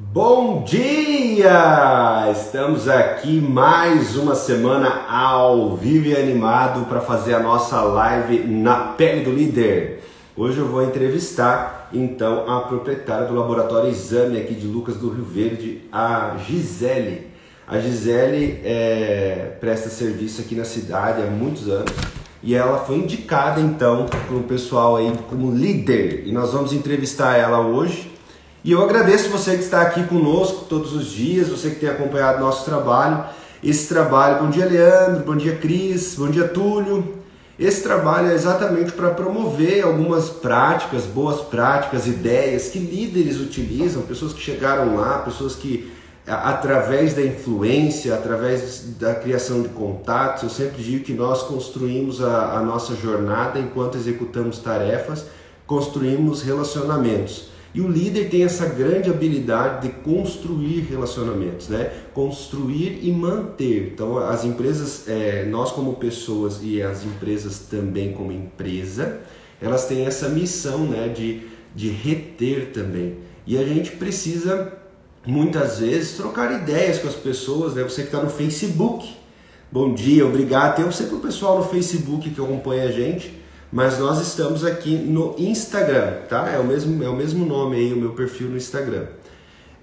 Bom dia! Estamos aqui mais uma semana ao vivo e animado para fazer a nossa live na pele do líder. Hoje eu vou entrevistar então a proprietária do laboratório Exame aqui de Lucas do Rio Verde, a Gisele. A Gisele é, presta serviço aqui na cidade há muitos anos e ela foi indicada então pelo pessoal aí como líder e nós vamos entrevistar ela hoje e eu agradeço você que está aqui conosco todos os dias, você que tem acompanhado nosso trabalho. Esse trabalho, bom dia Leandro, bom dia Cris, bom dia Túlio. Esse trabalho é exatamente para promover algumas práticas, boas práticas, ideias que líderes utilizam, pessoas que chegaram lá, pessoas que através da influência, através da criação de contatos, eu sempre digo que nós construímos a, a nossa jornada enquanto executamos tarefas, construímos relacionamentos. E o líder tem essa grande habilidade de construir relacionamentos, né? Construir e manter. Então, as empresas, é, nós como pessoas e as empresas também como empresa, elas têm essa missão, né? De, de reter também. E a gente precisa, muitas vezes, trocar ideias com as pessoas, né? Você que está no Facebook, bom dia, obrigado. Tem sempre o pessoal no Facebook que acompanha a gente mas nós estamos aqui no Instagram, tá? É o mesmo, é o mesmo nome aí, o meu perfil no Instagram.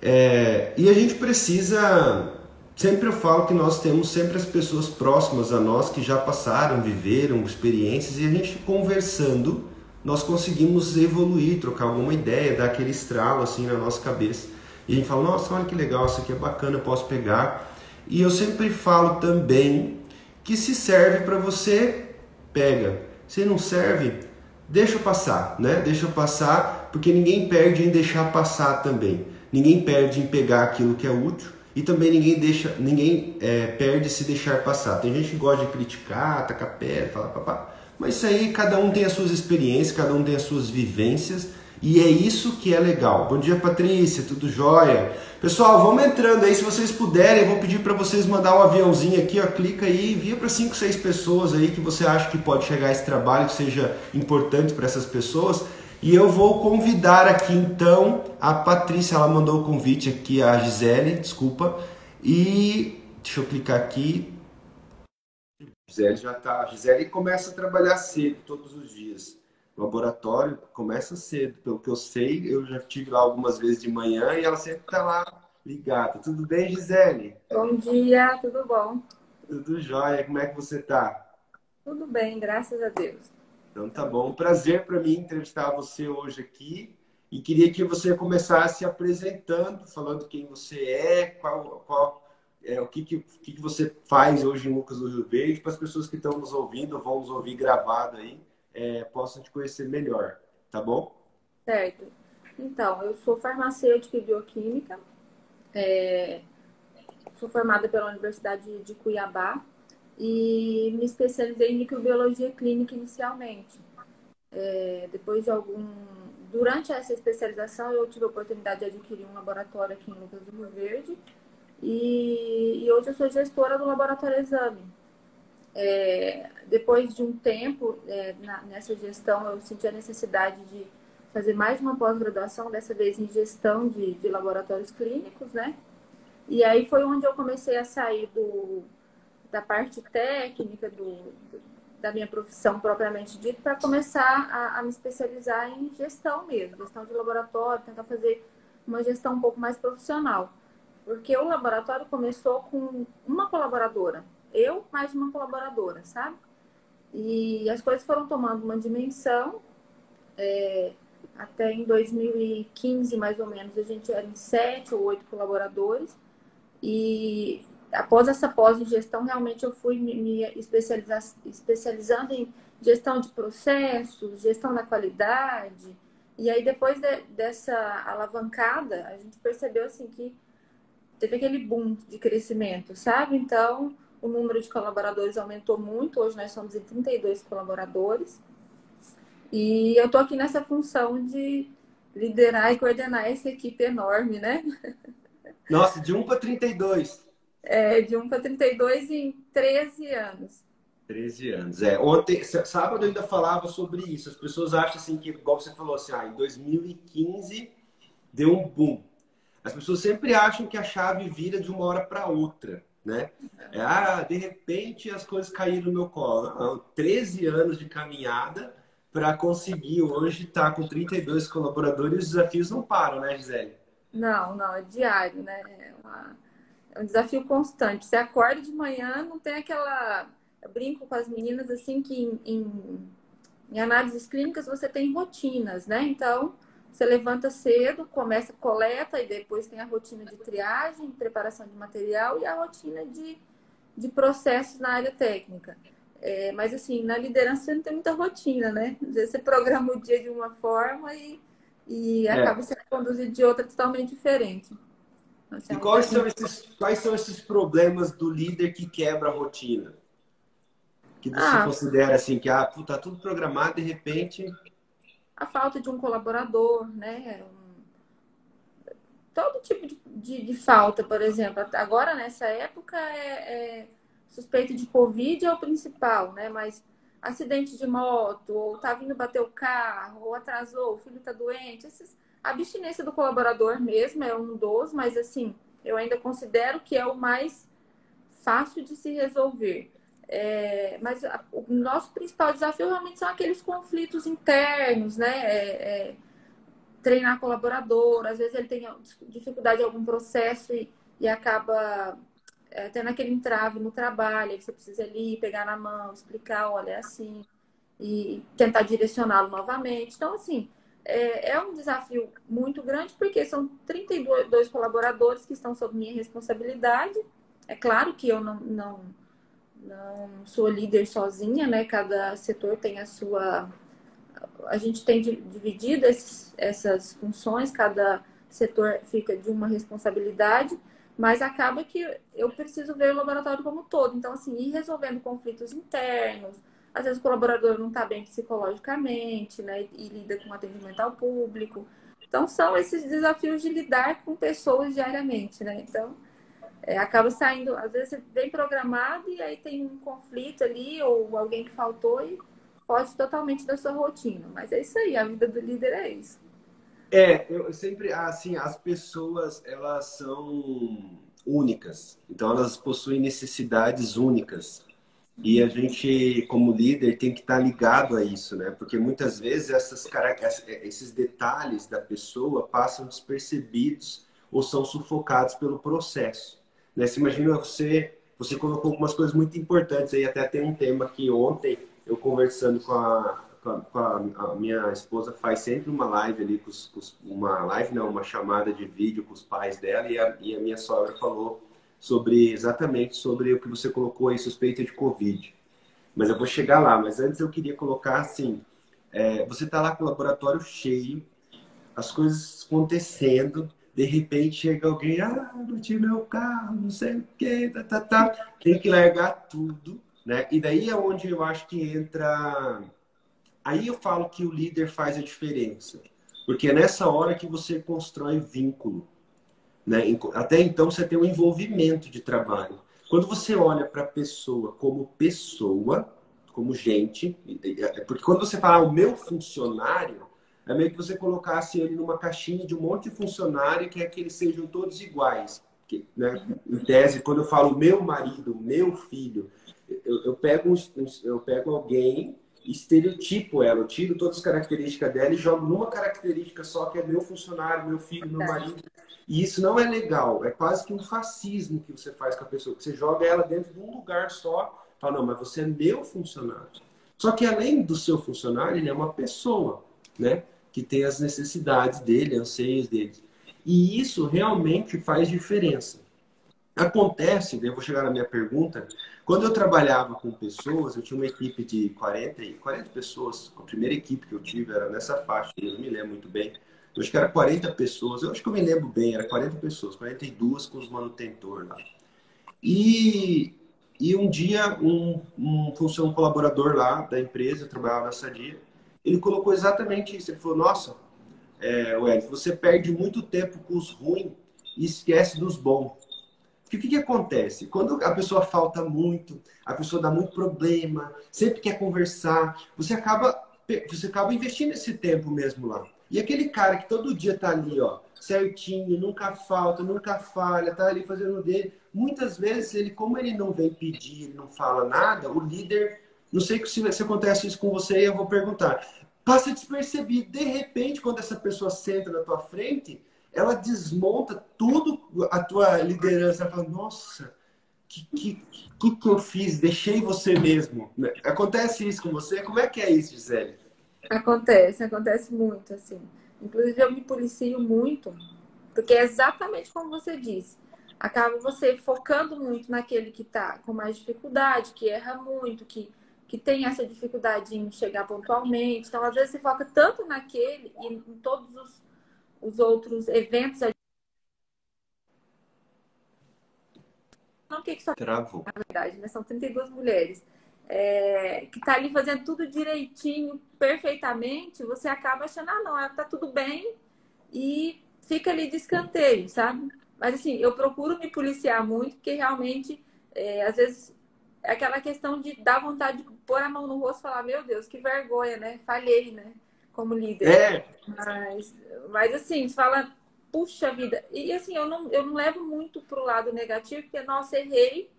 É, e a gente precisa, sempre eu falo que nós temos sempre as pessoas próximas a nós que já passaram, viveram experiências e a gente conversando, nós conseguimos evoluir, trocar alguma ideia, dar aquele estralo assim na nossa cabeça. E a gente fala, nossa, olha que legal, isso aqui é bacana, eu posso pegar. E eu sempre falo também que se serve para você, pega se não serve, deixa passar, né? Deixa passar, porque ninguém perde em deixar passar também. Ninguém perde em pegar aquilo que é útil e também ninguém deixa, ninguém é, perde se deixar passar. Tem gente que gosta de criticar, tacar pé, falar papá, mas isso aí cada um tem as suas experiências, cada um tem as suas vivências e é isso que é legal. Bom dia, Patrícia, tudo jóia? Pessoal, vamos entrando aí, se vocês puderem, eu vou pedir para vocês mandar um aviãozinho aqui, ó, clica aí, envia para 5, 6 pessoas aí que você acha que pode chegar esse trabalho, que seja importante para essas pessoas. E eu vou convidar aqui então a Patrícia, ela mandou o convite aqui, a Gisele, desculpa. E deixa eu clicar aqui. Gisele já tá. Gisele começa a trabalhar cedo todos os dias laboratório começa cedo. Pelo que eu sei, eu já estive lá algumas vezes de manhã e ela sempre está lá ligada. Tudo bem, Gisele? Bom dia, tudo bom? Tudo jóia. Como é que você está? Tudo bem, graças a Deus. Então tá bom. Um prazer para mim entrevistar você hoje aqui. E queria que você começasse apresentando, falando quem você é, qual, qual é, o que, que, que, você faz hoje em Lucas do Rio Verde, para as pessoas que estão nos ouvindo, vão nos ouvir gravado aí é, possam te conhecer melhor, tá bom? Certo. Então, eu sou farmacêutica e bioquímica, é, sou formada pela Universidade de Cuiabá e me especializei em microbiologia clínica inicialmente. É, depois de algum. Durante essa especialização, eu tive a oportunidade de adquirir um laboratório aqui em Lucas do Rio Verde e, e hoje eu sou gestora do laboratório Exame, é, depois de um tempo é, na, nessa gestão, eu senti a necessidade de fazer mais uma pós-graduação, dessa vez em gestão de, de, laboratórios clínicos, né? E aí foi onde eu comecei a sair do, da parte técnica do, do da minha profissão propriamente dita para começar a, a, me especializar em gestão mesmo, gestão de laboratório, tentar fazer uma gestão um pouco mais profissional. Porque o laboratório começou com uma colaboradora, eu mais uma colaboradora, sabe? E as coisas foram tomando uma dimensão. É, até em 2015, mais ou menos, a gente era em sete ou oito colaboradores. E após essa pós-gestão, realmente eu fui me especializar, especializando em gestão de processos, gestão da qualidade. E aí, depois de, dessa alavancada, a gente percebeu assim que teve aquele boom de crescimento, sabe? Então, o número de colaboradores aumentou muito, hoje nós somos em 32 colaboradores. E eu estou aqui nessa função de liderar e coordenar essa equipe enorme, né? Nossa, de 1 para 32. É, de 1 para 32 em 13 anos. 13 anos. É, ontem, sábado eu ainda falava sobre isso. As pessoas acham assim que, igual você falou assim, ah, em 2015 deu um boom. as pessoas sempre acham que a chave vira de uma hora para outra, né? É, ah, de repente as coisas caíram no meu colo. 13 anos de caminhada para conseguir hoje estar tá com 32 colaboradores, os desafios não param, né, Gisele? Não, não, é diário, né? É, uma, é um desafio constante. Você acorda de manhã, não tem aquela. Eu brinco com as meninas assim que em, em, em análises clínicas você tem rotinas, né? Então, você levanta cedo, começa a coleta e depois tem a rotina de triagem, preparação de material e a rotina de, de processos na área técnica. É, mas assim, na liderança você não tem muita rotina, né? Às vezes você programa o dia de uma forma e, e é. acaba sendo conduzido de outra totalmente diferente. Assim, e quais são, esses, quais são esses problemas do líder que quebra a rotina? Que você ah, considera assim, que ah, tá tudo programado, de repente. A falta de um colaborador, né? Todo tipo de, de, de, falta, por exemplo. Agora, nessa época, é, é suspeito de Covid é o principal, né? Mas acidente de moto, ou tá vindo bater o carro, ou atrasou, o filho tá doente, esses... a abstinência do colaborador mesmo é um dos, mas assim, eu ainda considero que é o mais fácil de se resolver. É, mas a, o nosso principal desafio realmente são aqueles conflitos internos, né? É, é, treinar colaborador, às vezes ele tem dificuldade em algum processo e, e acaba é, tendo aquele entrave no trabalho, que você precisa ali pegar na mão, explicar, olha, é assim, e tentar direcioná-lo novamente. Então, assim, é, é, um desafio muito grande, porque são 32 colaboradores que estão sob minha responsabilidade. É claro que eu não, não, não sou líder sozinha, né? Cada setor tem a sua. A gente tem dividido esses, essas funções, cada setor fica de uma responsabilidade. Mas acaba que eu preciso ver o laboratório como um todo. Então, assim, ir resolvendo conflitos internos. Às vezes o colaborador não está bem psicologicamente, né? E lida com atendimento ao público. Então, são esses desafios de lidar com pessoas diariamente, né? Então, é, acaba saindo, às vezes bem programado e aí tem um conflito ali ou alguém que faltou e foge totalmente da sua rotina. Mas é isso aí, a vida do líder é isso. É, eu sempre, assim, as pessoas, elas são únicas. Então, elas possuem necessidades únicas. E a gente, como líder, tem que estar ligado a isso, né? Porque muitas vezes essas, esses detalhes da pessoa passam despercebidos ou são sufocados pelo processo. Né? Você imagina você, você colocou algumas coisas muito importantes aí, até tem um tema que ontem eu conversando com a, com a, a, minha esposa faz sempre uma live ali, com os, com os, uma live não, uma chamada de vídeo com os pais dela e a, e a minha sogra falou sobre exatamente sobre o que você colocou aí, suspeita de Covid. Mas eu vou chegar lá, mas antes eu queria colocar assim, é, você está lá com o laboratório cheio, as coisas acontecendo, de repente chega alguém, ah, tinha meu carro, não sei o quê, tá, tá, tá. Tem que largar tudo, né? E daí é onde eu acho que entra Aí eu falo que o líder faz a diferença. Porque é nessa hora que você constrói vínculo. Né? Até então você tem um envolvimento de trabalho. Quando você olha para a pessoa como pessoa, como gente, é, porque quando você fala o meu funcionário, é meio que você colocasse ele numa caixinha de um monte de funcionário que é que eles sejam todos iguais. Né? Em tese, quando eu falo meu marido, meu filho, eu, eu pego, um, eu pego alguém estereotipo ela, eu tiro todas as características dela e jogo numa característica só, que é meu funcionário, meu filho, meu marido. E isso não é legal, é quase que um fascismo que você faz com a pessoa, que você joga ela dentro de um lugar só, fala, não, mas você é meu funcionário. Só que além do seu funcionário, ele é uma pessoa, né? Que tem as necessidades dele, anseios dele. E isso realmente faz diferença. Acontece, eu vou chegar na minha pergunta, quando eu trabalhava com pessoas, eu tinha uma equipe de 40, 40 pessoas, a primeira equipe que eu tive era nessa faixa, eu não me lembro muito bem. Eu acho que era 40 pessoas, eu acho que eu me lembro bem, era 40 pessoas, 42 com os manutentores lá. E, e um dia, um, um um colaborador lá da empresa, eu trabalhava na Sadia, ele colocou exatamente isso. Ele falou: Nossa, é, Wellington, você perde muito tempo com os ruins e esquece dos bons. Porque o que, que acontece? Quando a pessoa falta muito, a pessoa dá muito problema, sempre quer conversar, você acaba, você acaba investindo esse tempo mesmo lá. E aquele cara que todo dia tá ali, ó, certinho, nunca falta, nunca falha, tá ali fazendo dele. Muitas vezes ele, como ele não vem pedir, ele não fala nada, o líder, não sei se, se acontece isso com você, eu vou perguntar. Passa despercebido. De repente, quando essa pessoa senta na tua frente, ela desmonta tudo a tua liderança. Ela fala, nossa, que, que, que, que eu fiz? Deixei você mesmo. Acontece isso com você? Como é que é isso, Gisele? Acontece, acontece muito, assim. Inclusive, eu me policio muito, porque é exatamente como você disse. Acaba você focando muito naquele que está com mais dificuldade, que erra muito, que, que tem essa dificuldade em chegar pontualmente. Então, às vezes, você foca tanto naquele e em todos os, os outros eventos. Não que, que só Travou. na verdade, né? São 32 mulheres é, que está ali fazendo tudo direitinho, perfeitamente, você acaba achando, ah, não, tá tudo bem e fica ali de escanteio, sabe? Mas assim, eu procuro me policiar muito, porque realmente, é, às vezes, é aquela questão de dar vontade de pôr a mão no rosto e falar, meu Deus, que vergonha, né? Falhei, né? Como líder. É. Mas, mas assim, você fala, puxa vida. E assim, eu não, eu não levo muito pro lado negativo, porque, nossa, errei,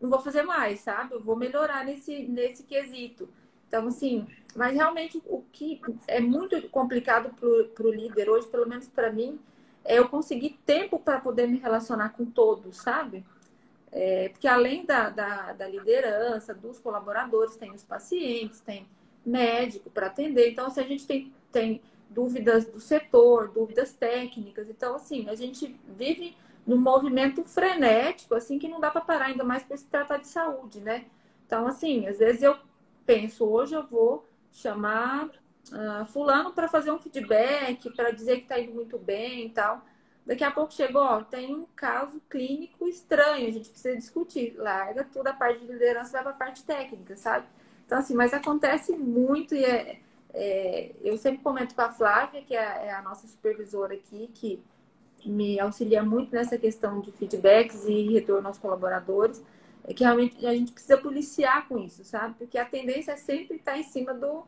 não vou fazer mais, sabe? Eu vou melhorar nesse, nesse quesito. Então, assim, mas realmente o que é muito complicado para o líder hoje, pelo menos para mim, é eu conseguir tempo para poder me relacionar com todos, sabe? É, porque além da, da, da, liderança, dos colaboradores, tem os pacientes, tem médico para atender. Então, assim, a gente tem, tem dúvidas do setor, dúvidas técnicas, então, assim, a gente vive num movimento frenético, assim, que não dá para parar, ainda mais para se tratar de saúde, né? Então, assim, às vezes eu penso, hoje eu vou chamar uh, fulano para fazer um feedback, para dizer que está indo muito bem e tal. Daqui a pouco chegou, ó, tem um caso clínico estranho, a gente precisa discutir. Larga tudo a parte de liderança, vai para a parte técnica, sabe? Então, assim, mas acontece muito e é, é, eu sempre comento com a Flávia, que é, é a nossa supervisora aqui, que me auxilia muito nessa questão de feedbacks e retorno aos colaboradores, é que realmente a gente precisa policiar com isso, sabe? Porque a tendência é sempre estar em cima do,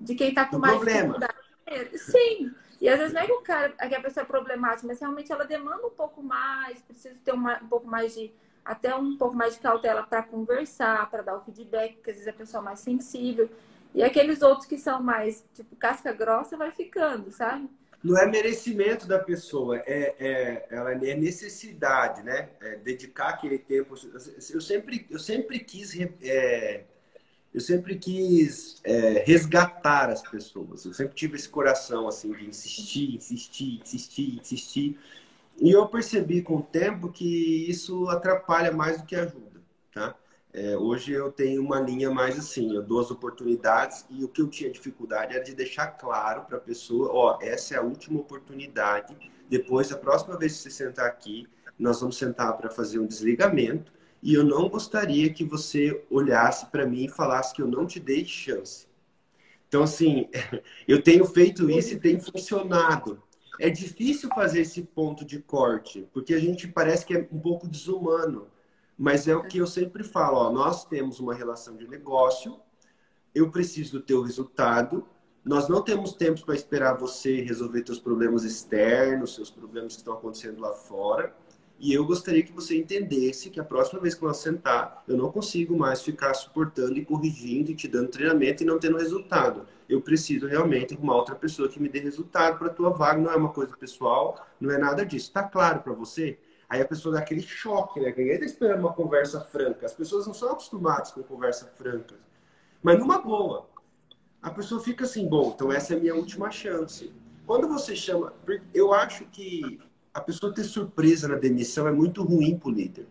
de quem está com do mais problema. dificuldade. Sim, e às vezes não é que o cara, que a pessoa é problemática, mas realmente ela demanda um pouco mais, precisa ter uma, um pouco mais de, até um pouco mais de cautela para conversar, para dar o feedback, porque às vezes a pessoa é mais sensível. E aqueles outros que são mais, tipo, casca grossa, vai ficando, sabe? não é merecimento da pessoa, é, é, ela é necessidade, né? É dedicar aquele tempo. Eu sempre, eu sempre quis, é, eu sempre quis é, resgatar as pessoas. Eu sempre tive esse coração assim de insistir, insistir, insistir, insistir. E eu percebi com o tempo que isso atrapalha mais do que ajuda, tá? É, hoje eu tenho uma linha mais assim, eu dou as oportunidades e o que eu tinha dificuldade era de deixar claro para a pessoa, ó, essa é a última oportunidade. Depois, a próxima vez que você sentar aqui, nós vamos sentar para fazer um desligamento e eu não gostaria que você olhasse para mim e falasse que eu não te dei chance. Então, assim, eu tenho feito isso e tem funcionado. É difícil fazer esse ponto de corte, porque a gente parece que é um pouco desumano. Mas é o que eu sempre falo, ó, nós temos uma relação de negócio, eu preciso do teu resultado, nós não temos tempo para esperar você resolver seus problemas externos, seus problemas que estão acontecendo lá fora. E eu gostaria que você entendesse que a próxima vez que nós sentar, eu não consigo mais ficar suportando e corrigindo e te dando treinamento e não tendo resultado. Eu preciso realmente arrumar outra pessoa que me dê resultado para a tua vaga. Não é uma coisa pessoal, não é nada disso. Está claro para você? Aí a pessoa dá aquele choque, né? Ninguém está esperando uma conversa franca. As pessoas não são acostumadas com conversa franca. Mas numa boa. A pessoa fica assim, bom, então essa é a minha última chance. Quando você chama. Eu acho que a pessoa ter surpresa na demissão é muito ruim para o líder.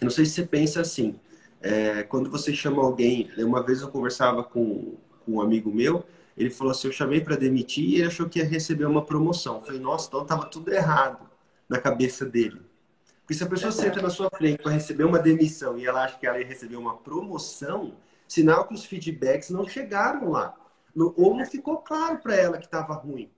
Eu não sei se você pensa assim. É, quando você chama alguém. Uma vez eu conversava com, com um amigo meu. Ele falou assim: Eu chamei para demitir e ele achou que ia receber uma promoção. Eu falei: Nossa, então estava tudo errado na cabeça dele. Porque se a pessoa senta na sua frente para receber uma demissão e ela acha que ela ia receber uma promoção, sinal que os feedbacks não chegaram lá. ou não ficou claro para ela que estava ruim.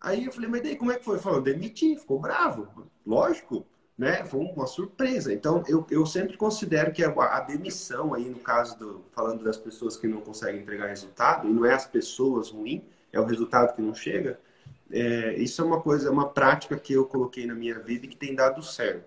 Aí eu falei, mas daí como é que foi? Falou, demiti, ficou bravo. Lógico, né? Foi uma surpresa. Então, eu, eu sempre considero que a, a demissão aí, no caso do, falando das pessoas que não conseguem entregar resultado, e não é as pessoas ruins, é o resultado que não chega, é, isso é uma coisa, uma prática que eu coloquei na minha vida e que tem dado certo.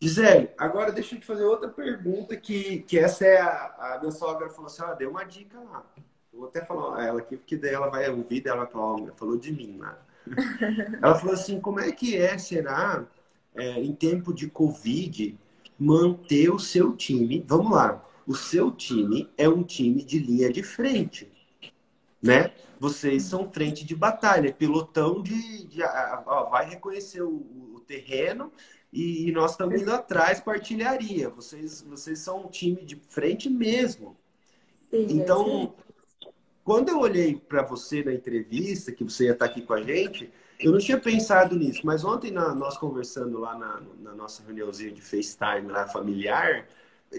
Gisele, agora deixa eu te fazer outra pergunta que, que essa é a, a minha sogra falou assim, ela deu uma dica lá. Vou até falar ela aqui, porque daí ela vai ouvir, daí ela fala, falou de mim lá. ela falou assim, como é que é, será, é, em tempo de Covid, manter o seu time, vamos lá, o seu time é um time de linha de frente, né? Vocês são frente de batalha, pilotão de, de ó, vai reconhecer o, o terreno e nós estamos indo atrás com artilharia. Vocês, vocês são um time de frente mesmo. Sim, então, é quando eu olhei para você na entrevista, que você ia estar aqui com a gente, eu não tinha pensado nisso. Mas ontem, na, nós conversando lá na, na, nossa reuniãozinha de FaceTime lá, familiar,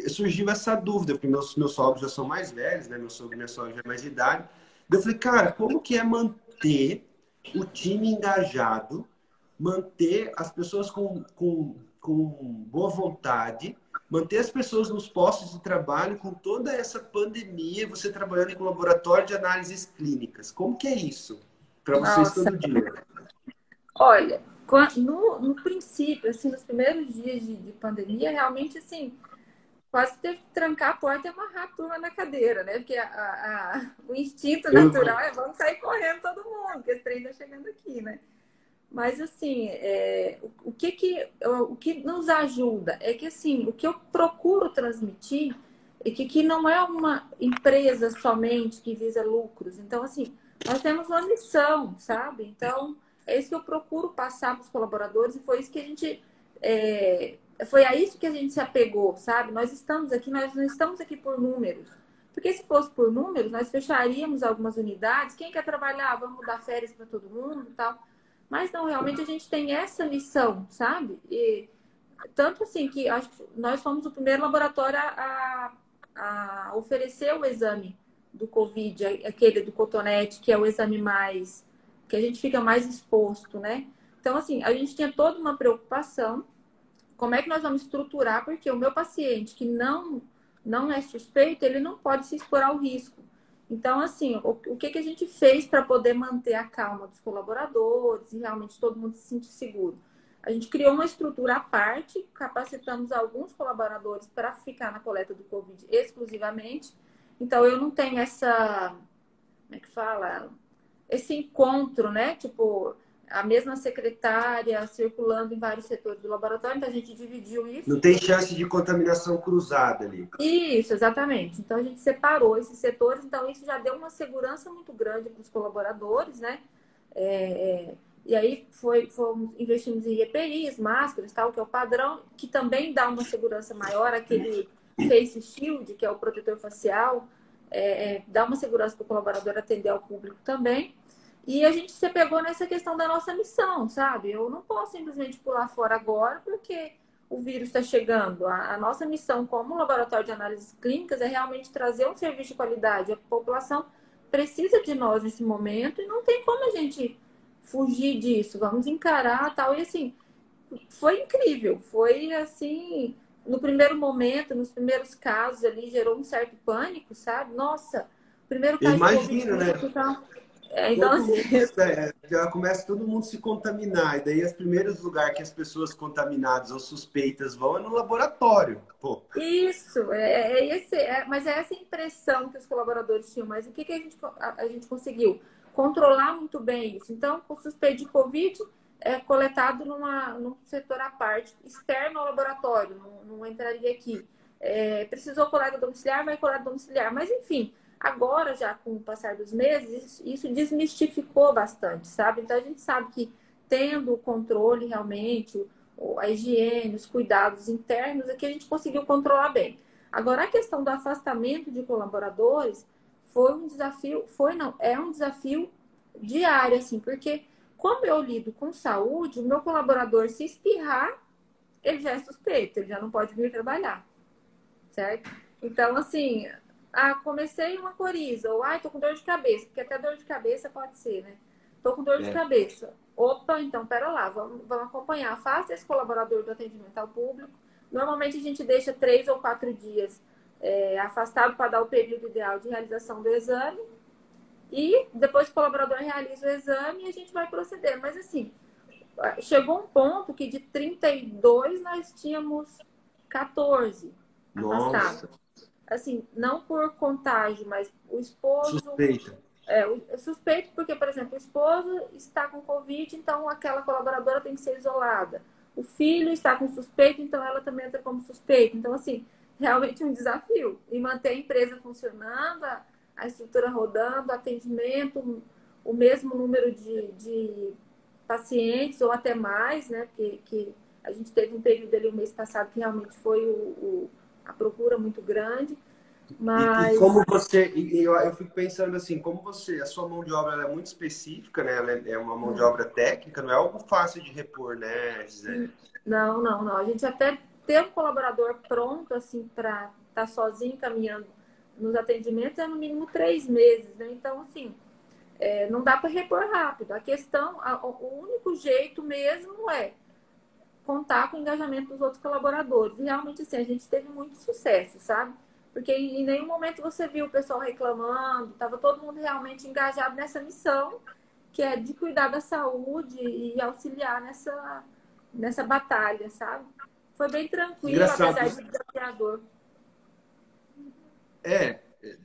surgiu essa dúvida, porque meus, meus sogros já são mais velhos, né? Meu sogro e minha sogra já é mais de idade. Eu falei, cara, como que é manter o time engajado manter as pessoas com, com, com boa vontade, manter as pessoas nos postos de trabalho com toda essa pandemia, você trabalhando em laboratório de análises clínicas. Como que é isso para vocês todo dia? Olha, no, no princípio, assim, nos primeiros dias de, de pandemia, realmente, assim, quase teve que trancar a porta e amarrar a turma na cadeira, né? Porque a, a, o instinto natural é vamos sair correndo todo mundo, porque esse trem tá chegando aqui, né? Mas assim, é, o, que que o que nos ajuda é que assim, o que eu procuro transmitir é que, que não é uma empresa somente que visa lucros. Então assim, nós temos uma missão, sabe? Então é isso que eu procuro passar para os colaboradores e foi isso que a gente é, foi a isso que a gente se apegou, sabe? Nós estamos aqui, nós não estamos aqui por números. Porque se fosse por números, nós fecharíamos algumas unidades. Quem quer trabalhar, vamos dar férias para todo mundo e tal. Mas não, realmente a gente tem essa missão, sabe? E, tanto assim que acho que nós fomos o primeiro laboratório a, a oferecer o exame do Covid, aquele do cotonete, que é o exame mais que a gente fica mais exposto, né? Então, assim, a gente tinha toda uma preocupação. Como é que nós vamos estruturar? Porque o meu paciente que não, não é suspeito, ele não pode se expor ao risco. Então, assim, o, o que, que a gente fez para poder manter a calma dos colaboradores e realmente todo mundo se sentir seguro? A gente criou uma estrutura à parte, capacitamos alguns colaboradores para ficar na coleta do Covid exclusivamente. Então, eu não tenho essa. Como é que fala? Esse encontro, né? Tipo, a mesma secretária circulando em vários setores do laboratório, então a gente dividiu isso. Não tem chance de contaminação cruzada ali. Isso, exatamente. Então a gente separou esses setores, então isso já deu uma segurança muito grande para os colaboradores, né? É, é, e aí foi, fomos, investimos em EPIs, máscaras, tal, que é o padrão, que também dá uma segurança maior, aquele face shield, que é o protetor facial, é, é dá uma segurança para o colaborador atender ao público também. E a gente se pegou nessa questão da nossa missão, sabe? Eu não posso simplesmente pular fora agora porque o vírus está chegando. A, a, nossa missão como laboratório de análises clínicas é realmente trazer um serviço de qualidade. A população precisa de nós nesse momento e não tem como a gente fugir disso. Vamos encarar tal. E assim, foi incrível. Foi assim, no primeiro momento, nos primeiros casos ali, gerou um certo pânico, sabe? Nossa, primeiro caso Imagina, né? É, então, assim... é, já começa todo mundo se contaminar. E daí, os primeiros lugares que as pessoas contaminadas ou suspeitas vão é no laboratório. Pô. Isso, é, é esse, é, mas é essa impressão que os colaboradores tinham. Mas o que, que a, gente, a, a gente conseguiu? Controlar muito bem isso. Então, o suspeito de Covid é coletado numa, num setor à parte, externo ao laboratório, não, não entraria aqui. É, precisou coleta domiciliar, vai coleta domiciliar. Mas, enfim, Agora, já com o passar dos meses, isso desmistificou bastante, sabe? Então, a gente sabe que tendo o controle realmente, a higiene, os cuidados internos, é que a gente conseguiu controlar bem. Agora, a questão do afastamento de colaboradores foi um desafio, foi não, é um desafio diário, assim, porque como eu lido com saúde, o meu colaborador se espirrar, ele já é suspeito, ele já não pode vir trabalhar, certo? Então, assim, ah, comecei uma coriza, ou ai, tô com dor de cabeça, porque até dor de cabeça pode ser, né? Tô com dor é. de cabeça. Opa, então pera lá, vamos, vamos acompanhar. Faça esse colaborador do atendimento ao público. Normalmente a gente deixa três ou quatro dias é, afastado para dar o período ideal de realização do exame. E depois o colaborador realiza o exame e a gente vai proceder. Mas assim, chegou um ponto que de 32 nós tínhamos 14 Nossa. Assim, não por contágio, mas o esposo. Suspeita. É, o, suspeito porque, por exemplo, o esposo está com Covid, então aquela colaboradora tem que ser isolada. O filho está com suspeito, então ela também entra como suspeito. Então, assim, realmente um desafio. E manter a empresa funcionando, a, a estrutura rodando, atendimento, o mesmo número de, de pacientes ou até mais, né? Porque que a gente teve um período ali o mês passado que realmente foi o, o a procura muito grande. Mas... E, e como você, e eu, eu, fico pensando assim, como você, a sua mão de obra é muito específica, né? Ela é, é uma mão de obra técnica, não é algo fácil de repor, né, Gisele? Não, não, não. A gente até ter um colaborador pronto, assim, para estar tá sozinho caminhando nos atendimentos é no mínimo três meses, né? Então, assim, é, não dá para repor rápido. A questão, a, o único jeito mesmo é contar com o engajamento dos outros colaboradores. E realmente, assim, a gente teve muito sucesso, sabe? Porque em nenhum momento você viu o pessoal reclamando, estava todo mundo realmente engajado nessa missão, que é de cuidar da saúde e auxiliar nessa, nessa batalha, sabe? Foi bem tranquilo, Engraçado. apesar de desafiador. É,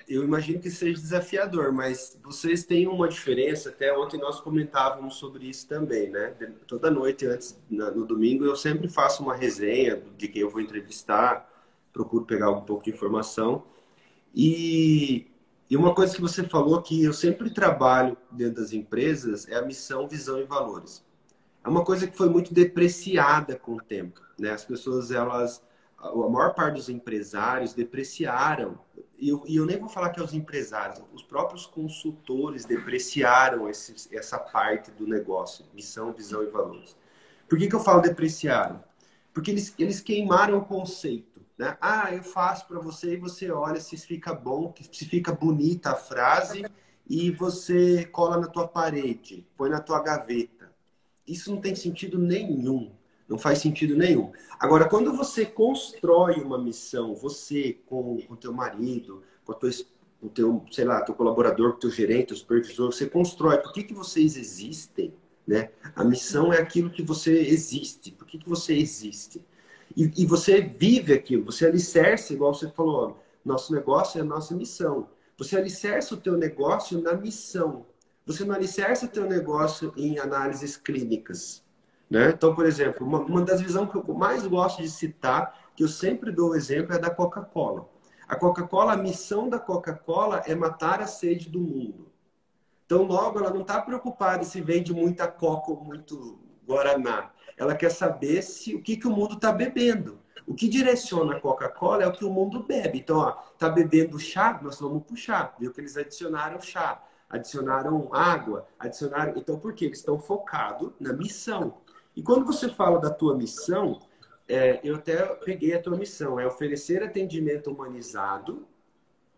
eu imagino que seja desafiador, mas vocês têm uma diferença. Até ontem nós comentávamos sobre isso também, né? Toda noite, antes, no domingo, eu sempre faço uma resenha de quem eu vou entrevistar, procuro pegar um pouco de informação. E, e uma coisa que você falou que eu sempre trabalho dentro das empresas é a missão, visão e valores. É uma coisa que foi muito depreciada com o tempo, né? As pessoas, elas a maior parte dos empresários depreciaram, e eu, eu, nem vou falar que é os empresários, os próprios consultores depreciaram esse, essa parte do negócio, missão, visão e valores. Por que, que eu falo depreciaram? Porque eles, eles queimaram o conceito. Né? Ah, eu faço para você e você olha se fica bom, se fica bonita a frase e você cola na tua parede, põe na tua gaveta. Isso não tem sentido nenhum. Não faz sentido nenhum. Agora, quando você constrói uma missão, você com o teu marido, com tua, o teu, sei lá, teu colaborador, com o teu gerente, o supervisor, você constrói. Por que, que vocês existem? Né? A missão é aquilo que você existe. Por que, que você existe? E, e você vive aquilo. Você alicerça, igual você falou, nosso negócio é a nossa missão. Você alicerça o teu negócio na missão. Você não alicerça o teu negócio em análises clínicas. Né? Então, por exemplo, uma, uma das visões que eu mais gosto de citar, que eu sempre dou o exemplo, é da Coca-Cola. A Coca-Cola, a missão da Coca-Cola é matar a sede do mundo. Então, logo, ela não está preocupada se vende muita Coca ou muito Guaraná. Ela quer saber se o que, que o mundo está bebendo. O que direciona a Coca-Cola é o que o mundo bebe. Então, ó, tá bebendo chá, nós vamos puxar. Viu que eles adicionaram chá, adicionaram água, adicionaram. Então, por quê? Eles estão focados na missão. E quando você fala da tua missão, é, eu até peguei a tua missão, é oferecer atendimento humanizado,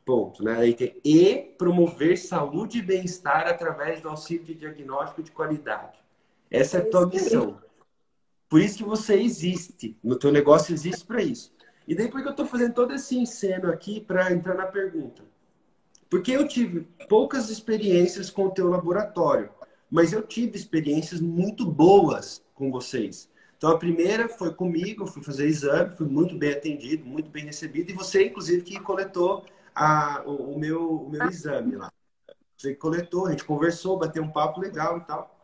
ponto, né? E promover saúde e bem-estar através do auxílio de diagnóstico de qualidade. Essa é a tua missão. Por isso que você existe. No teu negócio existe para isso. E daí por que eu estou fazendo todo esse enceno aqui para entrar na pergunta? Porque eu tive poucas experiências com o teu laboratório, mas eu tive experiências muito boas com vocês. Então, a primeira foi comigo, fui fazer exame, fui muito bem atendido, muito bem recebido, e você, inclusive, que coletou a, o, o, meu, o meu exame lá. Você coletou, a gente conversou, bateu um papo legal e tal.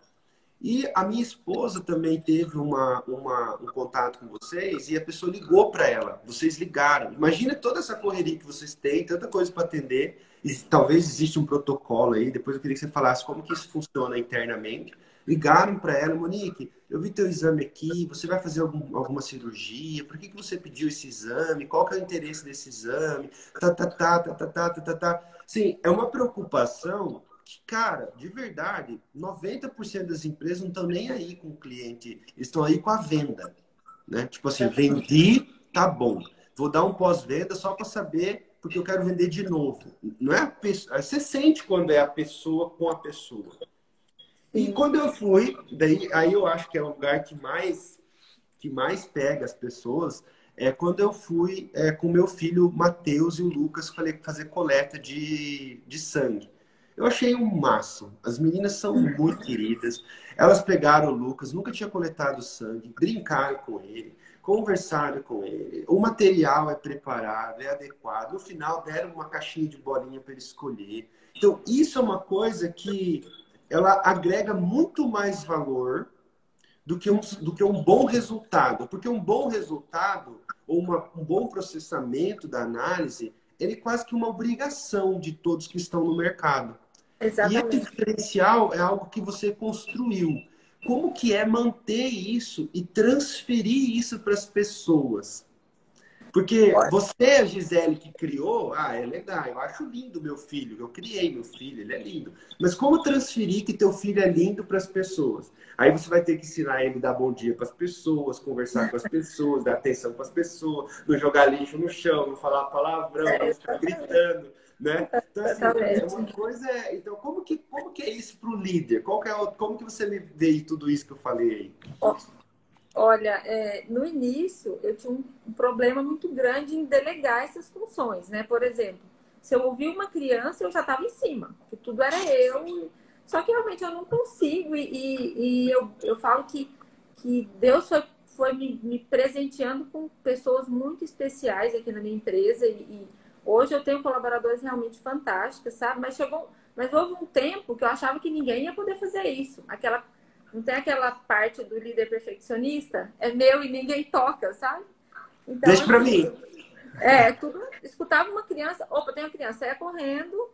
E a minha esposa também teve uma, uma, um contato com vocês e a pessoa ligou para ela. Vocês ligaram. Imagina toda essa correria que vocês têm, tanta coisa para atender. Talvez exista um protocolo aí. Depois eu queria que você falasse como que isso funciona internamente. Ligaram para ela, Monique, eu vi teu exame aqui, você vai fazer algum, alguma cirurgia, por que, que você pediu esse exame? Qual que é o interesse desse exame? Tá, tá, tá, tá, tá, tá, tá, tá, tá. Sim, é uma preocupação que, cara, de verdade, 90% das empresas não estão nem aí com o cliente, estão aí com a venda. Né? Tipo assim, vendi, tá bom. Vou dar um pós-venda só para saber, porque eu quero vender de novo. Não é a pessoa, você sente quando é a pessoa com a pessoa. E quando eu fui, daí aí eu acho que é o lugar que mais que mais pega as pessoas é quando eu fui é, com meu filho Matheus e o Lucas falei fazer coleta de, de sangue. Eu achei um máximo. As meninas são muito queridas. Elas pegaram o Lucas, nunca tinha coletado sangue, brincaram com ele, conversaram com ele. O material é preparado, é adequado. No final, deram uma caixinha de bolinha para ele escolher. Então, isso é uma coisa que ela agrega muito mais valor do que um, do que um bom resultado. Porque um bom resultado, ou uma, um bom processamento da análise, ele é quase que uma obrigação de todos que estão no mercado. Exatamente. E esse diferencial é algo que você construiu. Como que é manter isso e transferir isso para as pessoas? Porque você, a Gisele, que criou, ah, é legal, eu acho lindo meu filho, eu criei meu filho, ele é lindo. Mas como transferir que teu filho é lindo para as pessoas? Aí você vai ter que ensinar ele a dar bom dia para as pessoas, conversar com as pessoas, dar atenção para as pessoas, não jogar lixo no chão, não falar palavrão, não ficar gritando, né? Então, assim, é uma coisa... Então, como que, como que é isso para o líder? Qual que é, como que você vê tudo isso que eu falei aí? Olha, é, no início eu tinha um, problema muito grande em delegar essas funções, né? Por exemplo, se eu ouvir uma criança, eu já estava em cima, que tudo era eu. Só que realmente eu não consigo, e, e, e eu, eu falo que, que Deus foi, foi me, me, presenteando com pessoas muito especiais aqui na minha empresa, e hoje eu tenho colaboradores realmente fantásticos, sabe? Mas chegou. Mas houve um tempo que eu achava que ninguém ia poder fazer isso. Aquela não tem aquela parte do líder perfeccionista? É meu e ninguém toca, sabe? Então, Deixa pra assim, mim. É, tudo. Escutava uma criança, opa, tem uma criança, ia correndo.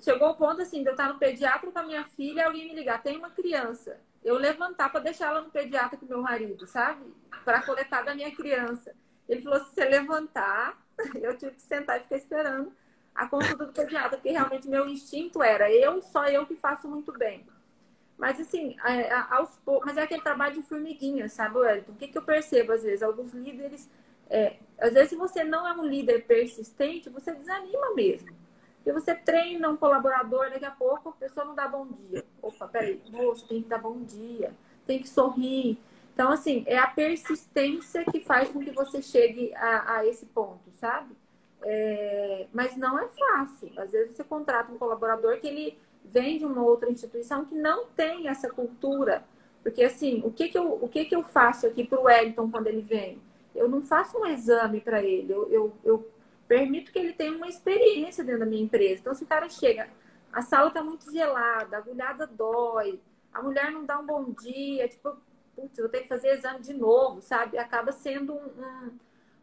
Chegou o ponto assim, de eu estar no pediatra com a minha filha alguém me ligar, tem uma criança. Eu levantar para deixar ela no pediatra com meu marido, sabe? Para coletar da minha criança. Ele falou: se você levantar, eu tive que sentar e ficar esperando a consulta do pediatra, porque realmente meu instinto era eu, só eu que faço muito bem. Mas assim, aos poucos, mas é aquele trabalho de formiguinha, sabe, Wellington? O que, que eu percebo às vezes? Alguns líderes, é, às vezes, se você não é um líder persistente, você desanima mesmo. Porque você treina um colaborador, daqui a pouco a pessoa não dá bom dia. Opa, peraí, moço, tem que dar bom dia, tem que sorrir. Então, assim, é a persistência que faz com que você chegue a, a esse ponto, sabe? É, mas não é fácil. Às vezes você contrata um colaborador que ele vem de uma outra instituição que não tem essa cultura. Porque, assim, o que, que, eu, o que, que eu faço aqui para o Wellington quando ele vem? Eu não faço um exame para ele, eu, eu, eu, permito que ele tenha uma experiência dentro da minha empresa. Então, se o cara chega, a sala está muito gelada, a agulhada dói, a mulher não dá um bom dia, tipo, putz, vou ter que fazer exame de novo, sabe? Acaba sendo um, um,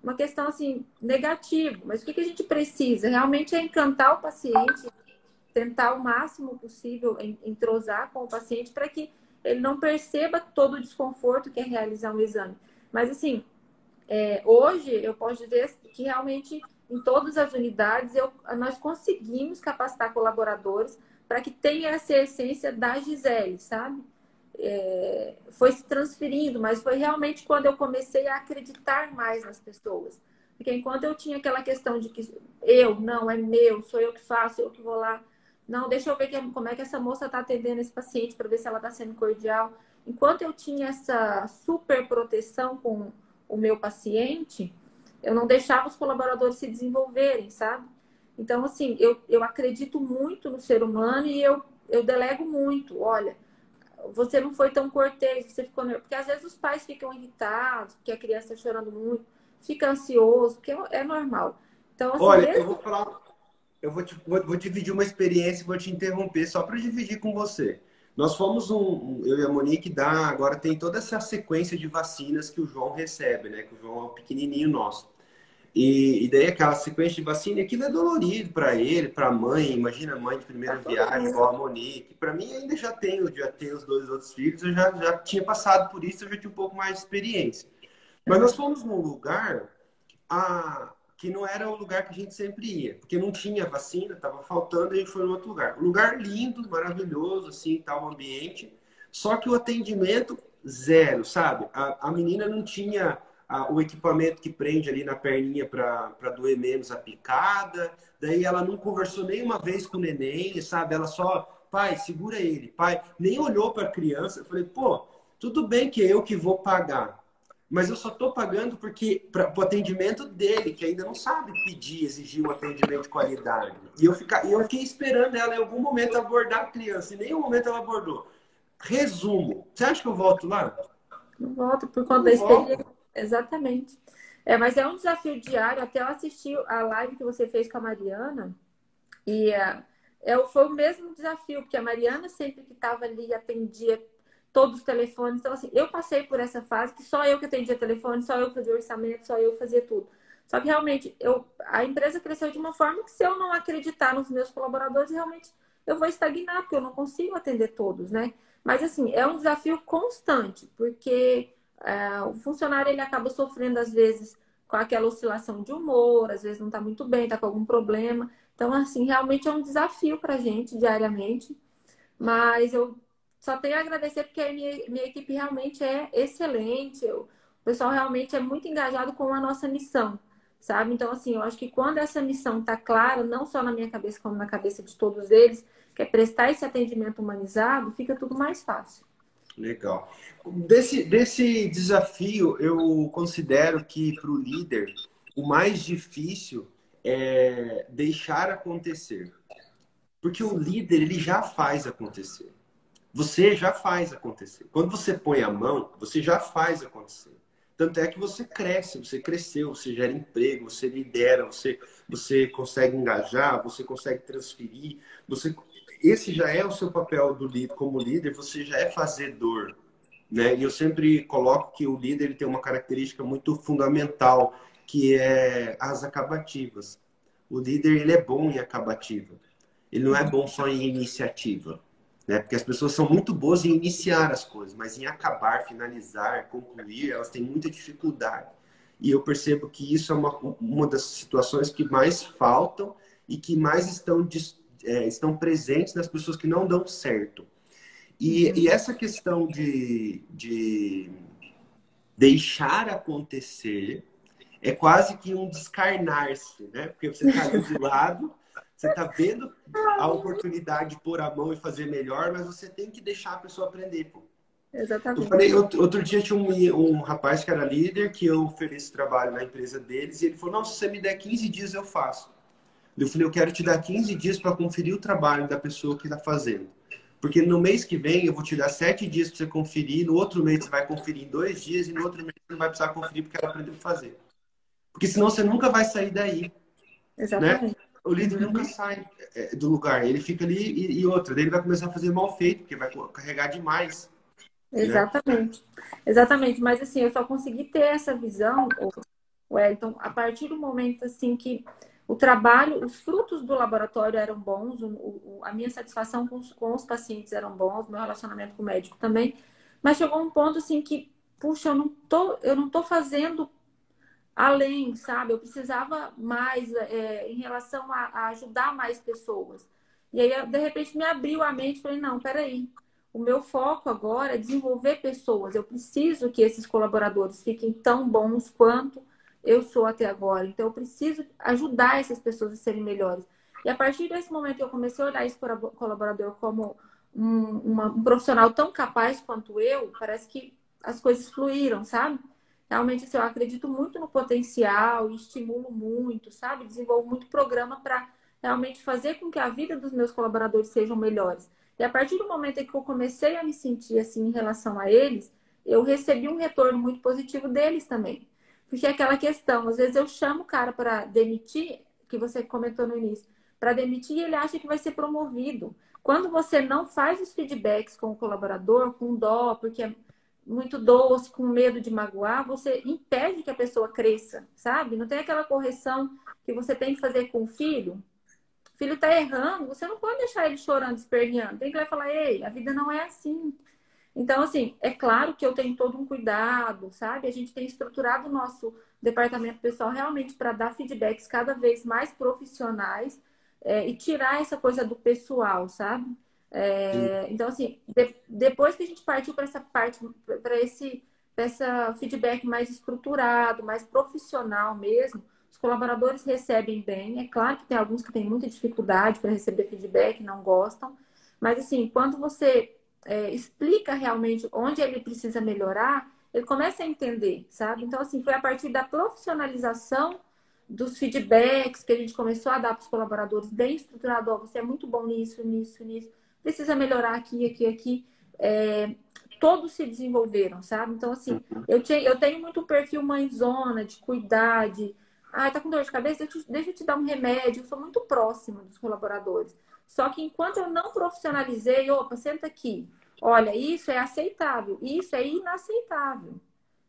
uma questão, assim, negativa. Mas o que, que a gente precisa? Realmente é encantar o paciente, tentar o máximo possível entrosar com o paciente para que ele não perceba todo o desconforto que é realizar um exame. Mas, assim, é, hoje eu posso dizer que realmente em todas as unidades eu, nós conseguimos capacitar colaboradores para que tenha essa essência da Gisele, sabe? É, foi se transferindo, mas foi realmente quando eu comecei a acreditar mais nas pessoas. Porque enquanto eu tinha aquela questão de que eu, não, é meu, sou eu que faço, eu que vou lá não, deixa eu ver que, como é que essa moça está atendendo esse paciente para ver se ela está sendo cordial. Enquanto eu tinha essa super proteção com o meu paciente, eu não deixava os colaboradores se desenvolverem, sabe? Então, assim, eu, eu acredito muito no ser humano e eu, eu delego muito. Olha, você não foi tão cortês, você ficou nervoso. Porque às vezes os pais ficam irritados, porque a criança está chorando muito, fica ansioso, porque é normal. Então, assim, Olha, mesmo... eu vou falar eu vou, te, vou, vou dividir uma experiência e vou te interromper só para dividir com você. Nós fomos um, eu e a Monique dá, agora tem toda essa sequência de vacinas que o João recebe, né? Que o João é o pequenininho nosso. E, e daí aquela sequência de vacina, aquilo é dolorido para ele, para a mãe. Imagina a mãe de primeira tá viagem, igual a Monique. Para mim ainda já tenho, já tenho os dois outros filhos, eu já, já tinha passado por isso, eu já tinha um pouco mais de experiência. Mas nós fomos num lugar, a, que não era o lugar que a gente sempre ia, porque não tinha vacina, estava faltando, e a gente foi em outro lugar. Um lugar lindo, maravilhoso, assim, tal ambiente, só que o atendimento zero, sabe? A, a menina não tinha a, o equipamento que prende ali na perninha para doer menos a picada, daí ela não conversou nenhuma vez com o neném, sabe? Ela só, pai, segura ele, pai, nem olhou para a criança. Eu falei, pô, tudo bem que é eu que vou pagar, mas eu só estou pagando porque para o atendimento dele, que ainda não sabe pedir, exigir um atendimento de qualidade. E eu, fica, eu fiquei esperando ela em algum momento abordar a criança, e em nenhum momento ela abordou. Resumo, você acha que eu volto lá? Não volto por conta da experiência. Exatamente. É, mas é um desafio diário. Até eu assisti a live que você fez com a Mariana, e é, é, foi o mesmo desafio, porque a Mariana sempre que estava ali atendia todos os telefones. Então, assim, eu passei por essa fase que só eu que atendia telefone, só eu fazia orçamento, só eu fazia tudo. Só que realmente eu, a empresa cresceu de uma forma que se eu não acreditar nos meus colaboradores, realmente eu vou estagnar, porque eu não consigo atender todos, né? Mas assim, é um desafio constante, porque o funcionário ele acaba sofrendo às vezes com aquela oscilação de humor, às vezes não está muito bem, está com algum problema. Então, assim, realmente é um desafio para a gente diariamente. Mas eu só tenho a agradecer porque a minha, minha equipe realmente é excelente. Eu, o pessoal realmente é muito engajado com a nossa missão, sabe? Então, assim, eu acho que quando essa missão está clara, não só na minha cabeça, como na cabeça de todos eles, que é prestar esse atendimento humanizado, fica tudo mais fácil. Legal. Desse, desse desafio, eu considero que para o líder, o mais difícil é deixar acontecer. Porque o líder, ele já faz acontecer. Você já faz acontecer. Quando você põe a mão, você já faz acontecer. Tanto é que você cresce, você cresceu, você gera emprego, você lidera, você, você consegue engajar, você consegue transferir. Você, esse já é o seu papel do líder, como líder, você já é fazedor. Né? E eu sempre coloco que o líder ele tem uma característica muito fundamental, que é as acabativas. O líder ele é bom em acabativa. Ele não é bom só em iniciativa. Né? Porque as pessoas são muito boas em iniciar as coisas, mas em acabar, finalizar, concluir, elas têm muita dificuldade. E eu percebo que isso é uma, uma das situações que mais faltam e que mais estão, é, estão presentes nas pessoas que não dão certo. E, e essa questão de, de deixar acontecer é quase que um descarnar-se, né? Porque você está ali do lado você está vendo a oportunidade de pôr a mão e fazer melhor, mas você tem que deixar a pessoa aprender, pô. Exatamente. Eu falei, outro dia tinha um, um rapaz que era líder, que eu ofereci trabalho na empresa deles, e ele falou, não, se você me der 15 dias, eu faço. Eu falei, eu quero te dar 15 dias para conferir o trabalho da pessoa que está fazendo. Porque no mês que vem eu vou te dar 7 dias para você conferir, no outro mês você vai conferir em dois dias, e no outro mês você não vai precisar conferir porque ela aprendeu a fazer. Porque senão você nunca vai sair daí. Né? Exatamente. Né? o líder nunca uhum. sai é, do lugar. Ele fica ali e, e outra. Daí ele vai começar a fazer mal feito, porque vai carregar demais. Né? Exatamente. Né? Exatamente. Mas assim, eu só consegui ter essa visão, Wellington, a partir do momento assim que o trabalho, os frutos do laboratório eram bons, o, o, a minha satisfação com os, com os pacientes eram bons, meu relacionamento com o médico também. Mas chegou um ponto assim que, puxa, eu não tô, eu não tô fazendo além, sabe? Eu precisava mais é, em relação a, a, ajudar mais pessoas. E aí, de repente, me abriu a mente. Falei, não, peraí. O meu foco agora é desenvolver pessoas. Eu preciso que esses colaboradores fiquem tão bons quanto eu sou até agora. Então, eu preciso ajudar essas pessoas a serem melhores. E a partir desse momento, eu comecei a olhar esse colaborador como um, uma, um profissional tão capaz quanto eu. Parece que as coisas fluíram, sabe? realmente assim, eu acredito muito no potencial estimulo muito, sabe? Desenvolvo muito programa para realmente fazer com que a vida dos meus colaboradores sejam melhores. E a partir do momento em que eu comecei a me sentir assim em relação a eles, eu recebi um retorno muito positivo deles também. Porque é aquela questão, às vezes eu chamo o cara para demitir, que você comentou no início, para demitir e ele acha que vai ser promovido. Quando você não faz os feedbacks com o colaborador, com dó, porque é muito doce, com medo de magoar, você impede que a pessoa cresça, sabe? Não tem aquela correção que você tem que fazer com o filho. O filho está errando, você não pode deixar ele chorando, esperneando. Tem que falar, ei, a vida não é assim. Então, assim, é claro que eu tenho todo um cuidado, sabe? A gente tem estruturado o nosso departamento pessoal realmente para dar feedbacks cada vez mais profissionais é, e tirar essa coisa do pessoal, sabe? É, então, assim, de, depois que a gente partiu para essa parte, para esse essa feedback mais estruturado, mais profissional mesmo, os colaboradores recebem bem. É claro que tem alguns que têm muita dificuldade para receber feedback, não gostam, mas assim, quando você é, explica realmente onde ele precisa melhorar, ele começa a entender, sabe? Então, assim, foi a partir da profissionalização dos feedbacks que a gente começou a dar para os colaboradores, bem estruturado, ó, você é muito bom nisso, nisso, nisso, precisa melhorar aqui, aqui, aqui. É, todos se desenvolveram, sabe? Então, assim, eu, tinha, eu tenho muito perfil mãezona, de cuidar, de... Ah, tá com dor de cabeça? Deixa, deixa eu te dar um remédio. Eu sou muito próxima dos colaboradores. Só que enquanto eu não profissionalizei, opa, senta aqui. Olha, isso é aceitável, isso é inaceitável.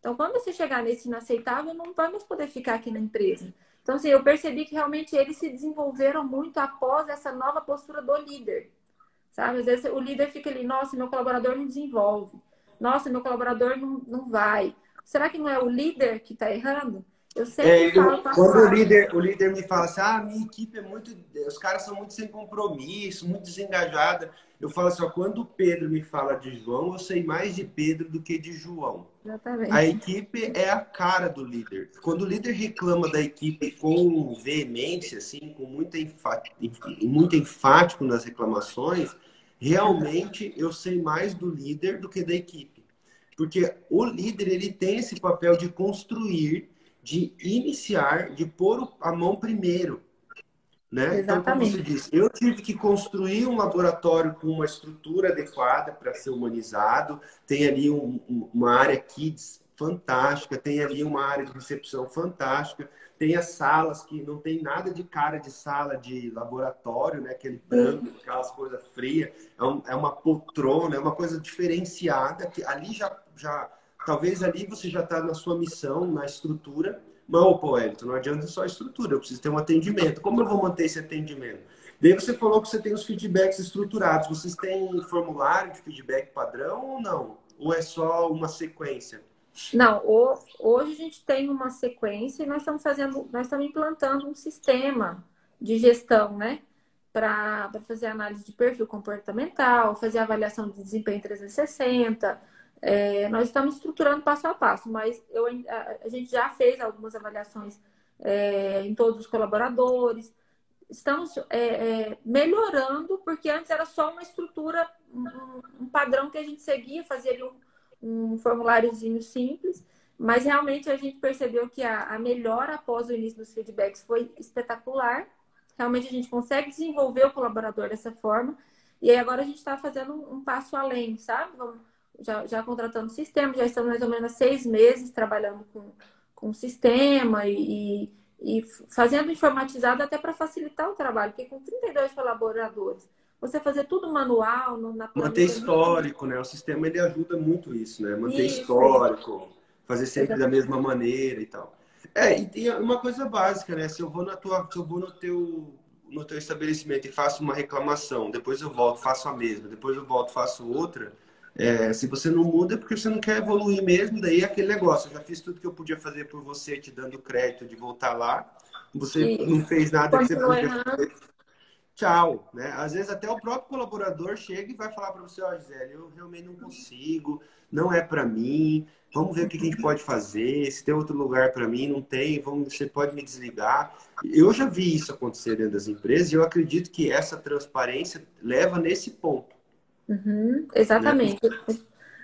Então, quando você chegar nesse inaceitável, não vai mais poder ficar aqui na empresa. Então, assim, eu percebi que realmente eles se desenvolveram muito após essa nova postura do líder. Sabe? Às vezes o líder fica ali, nossa, meu colaborador não desenvolve. Nossa, meu colaborador não, não vai. Será que não é o líder que está errando? Eu sempre é, falo, quando o líder, o líder me fala assim, ah, minha equipe é muito, os caras são muito sem compromisso, muito desengajada. Eu falo assim, ó, quando o Pedro me fala de João, eu sei mais de Pedro do que de João. Exatamente. A equipe é a cara do líder. Quando o líder reclama da equipe com veemência, assim, com muita muito enfático nas reclamações, realmente eu sei mais do líder do que da equipe. Porque o líder ele tem esse papel de construir de iniciar, de pôr a mão primeiro. Né? Então, como você disse, eu tive que construir um laboratório com uma estrutura adequada para ser humanizado. Tem ali um, uma área kids fantástica, tem ali uma área de recepção fantástica, tem as salas que não tem nada de cara de sala de laboratório, né? Aquele branco, aquelas coisas frias, é, um, é uma poltrona, é uma coisa diferenciada que ali já, já Talvez ali você já está na sua missão, na estrutura. Não, pô, Elton, não adianta só a estrutura, eu preciso ter um atendimento. Como eu vou manter esse atendimento? Daí você falou que você tem os feedbacks estruturados. Vocês têm formulário de feedback padrão ou não? Ou é só uma sequência? Não, hoje a gente tem uma sequência e nós estamos fazendo, nós estamos implantando um sistema de gestão, né? Para fazer análise de perfil comportamental, fazer avaliação de desempenho 360, é, nós estamos estruturando passo a passo, mas eu, a, a gente já fez algumas avaliações é, em todos os colaboradores. Estamos é, é melhorando, porque antes era só uma estrutura, um, um padrão que a gente seguia, fazia ali um, um, formuláriozinho simples, mas realmente a gente percebeu que a, a melhora após o início dos feedbacks foi espetacular. Realmente a gente consegue desenvolver o colaborador dessa forma. E aí agora a gente está fazendo um, um passo além, sabe? Vamos, já, já contratando sistema, já estamos mais ou menos seis meses trabalhando com, com o sistema e, e fazendo informatizado até para facilitar o trabalho, porque com 32 colaboradores, você fazer tudo manual, no, na Manter histórico, né? O sistema ele ajuda muito isso, né? Manter isso, histórico, fazer sempre Exatamente. da mesma maneira e tal. É, e tem uma coisa básica, né? Se eu vou na tua, se eu vou no teu no teu estabelecimento e faço uma reclamação, depois eu volto, faço a mesma, depois eu volto, faço outra, é, se você não muda é porque você não quer evoluir mesmo, daí é aquele negócio. Eu já fiz tudo que eu podia fazer por você, te dando crédito de voltar lá. Você não fez nada que você podia fazer. Tchau, né? Às vezes até o próprio colaborador chega e vai falar para você, ó, oh, Gisele, eu realmente não consigo, não é para mim. Vamos ver o que a gente pode fazer. Se tem outro lugar para mim, não tem. Vamos, você pode me desligar. Eu já vi isso acontecer dentro das empresas e eu acredito que essa transparência leva nesse ponto. Uhum, exatamente. Né?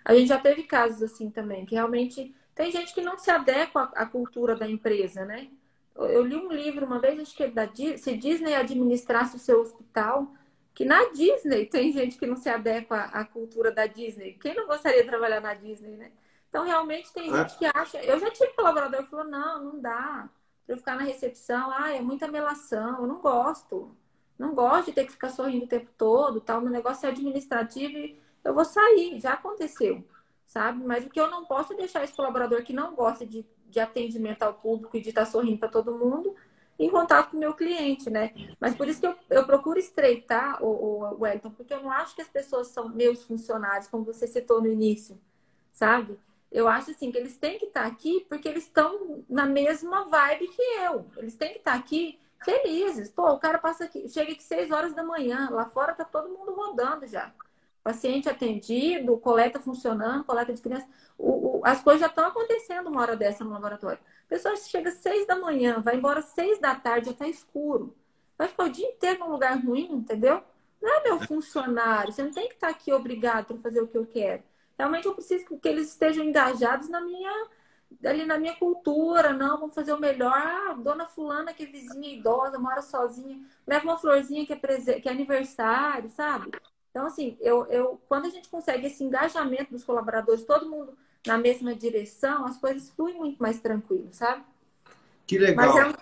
A gente já teve casos assim também, que realmente tem gente que não se adequa à cultura da empresa, né? Eu li um livro uma vez, acho que é da se Disney administrasse o seu hospital, que na Disney tem gente que não se adequa à cultura da Disney. Quem não gostaria de trabalhar na Disney, né? Então, realmente, tem é. gente que acha. Eu já tive colaborador que falou: não, não dá. Pra eu ficar na recepção, ah, é muita melação, eu não gosto. Não gosto de ter que ficar sorrindo o tempo todo, tal. Meu negócio é administrativo e eu vou sair. Já aconteceu, sabe? Mas o que eu não posso é deixar esse colaborador que não gosta de, de atendimento ao público e de estar sorrindo para todo mundo em contato com o meu cliente, né? Mas por isso que eu, eu procuro estreitar, o, o Wellington, porque eu não acho que as pessoas são meus funcionários, como você citou no início, sabe? Eu acho assim que eles têm que estar aqui porque eles estão na mesma vibe que eu. Eles têm que estar aqui felizes. Pô, o cara passa aqui, chega aqui 6 horas da manhã, lá fora tá todo mundo rodando já. Paciente atendido, coleta funcionando, coleta de criança. O, o, as coisas já estão acontecendo uma hora dessa no laboratório. A pessoa chega às 6 da manhã, vai embora às 6 da tarde, já tá escuro. Vai ficar o dia inteiro num lugar ruim, entendeu? Não é meu funcionário. Você não tem que estar tá aqui obrigado para fazer o que eu quero. Realmente eu preciso que eles estejam engajados na minha ali na minha cultura, não, vamos fazer o melhor. Ah, dona fulana que é vizinha idosa, mora sozinha, leva uma florzinha que é, prese... que é aniversário, sabe? Então, assim, eu, eu, quando a gente consegue esse engajamento dos colaboradores, todo mundo na mesma direção, as coisas fluem muito mais tranquilo, sabe? Que legal. Mas é um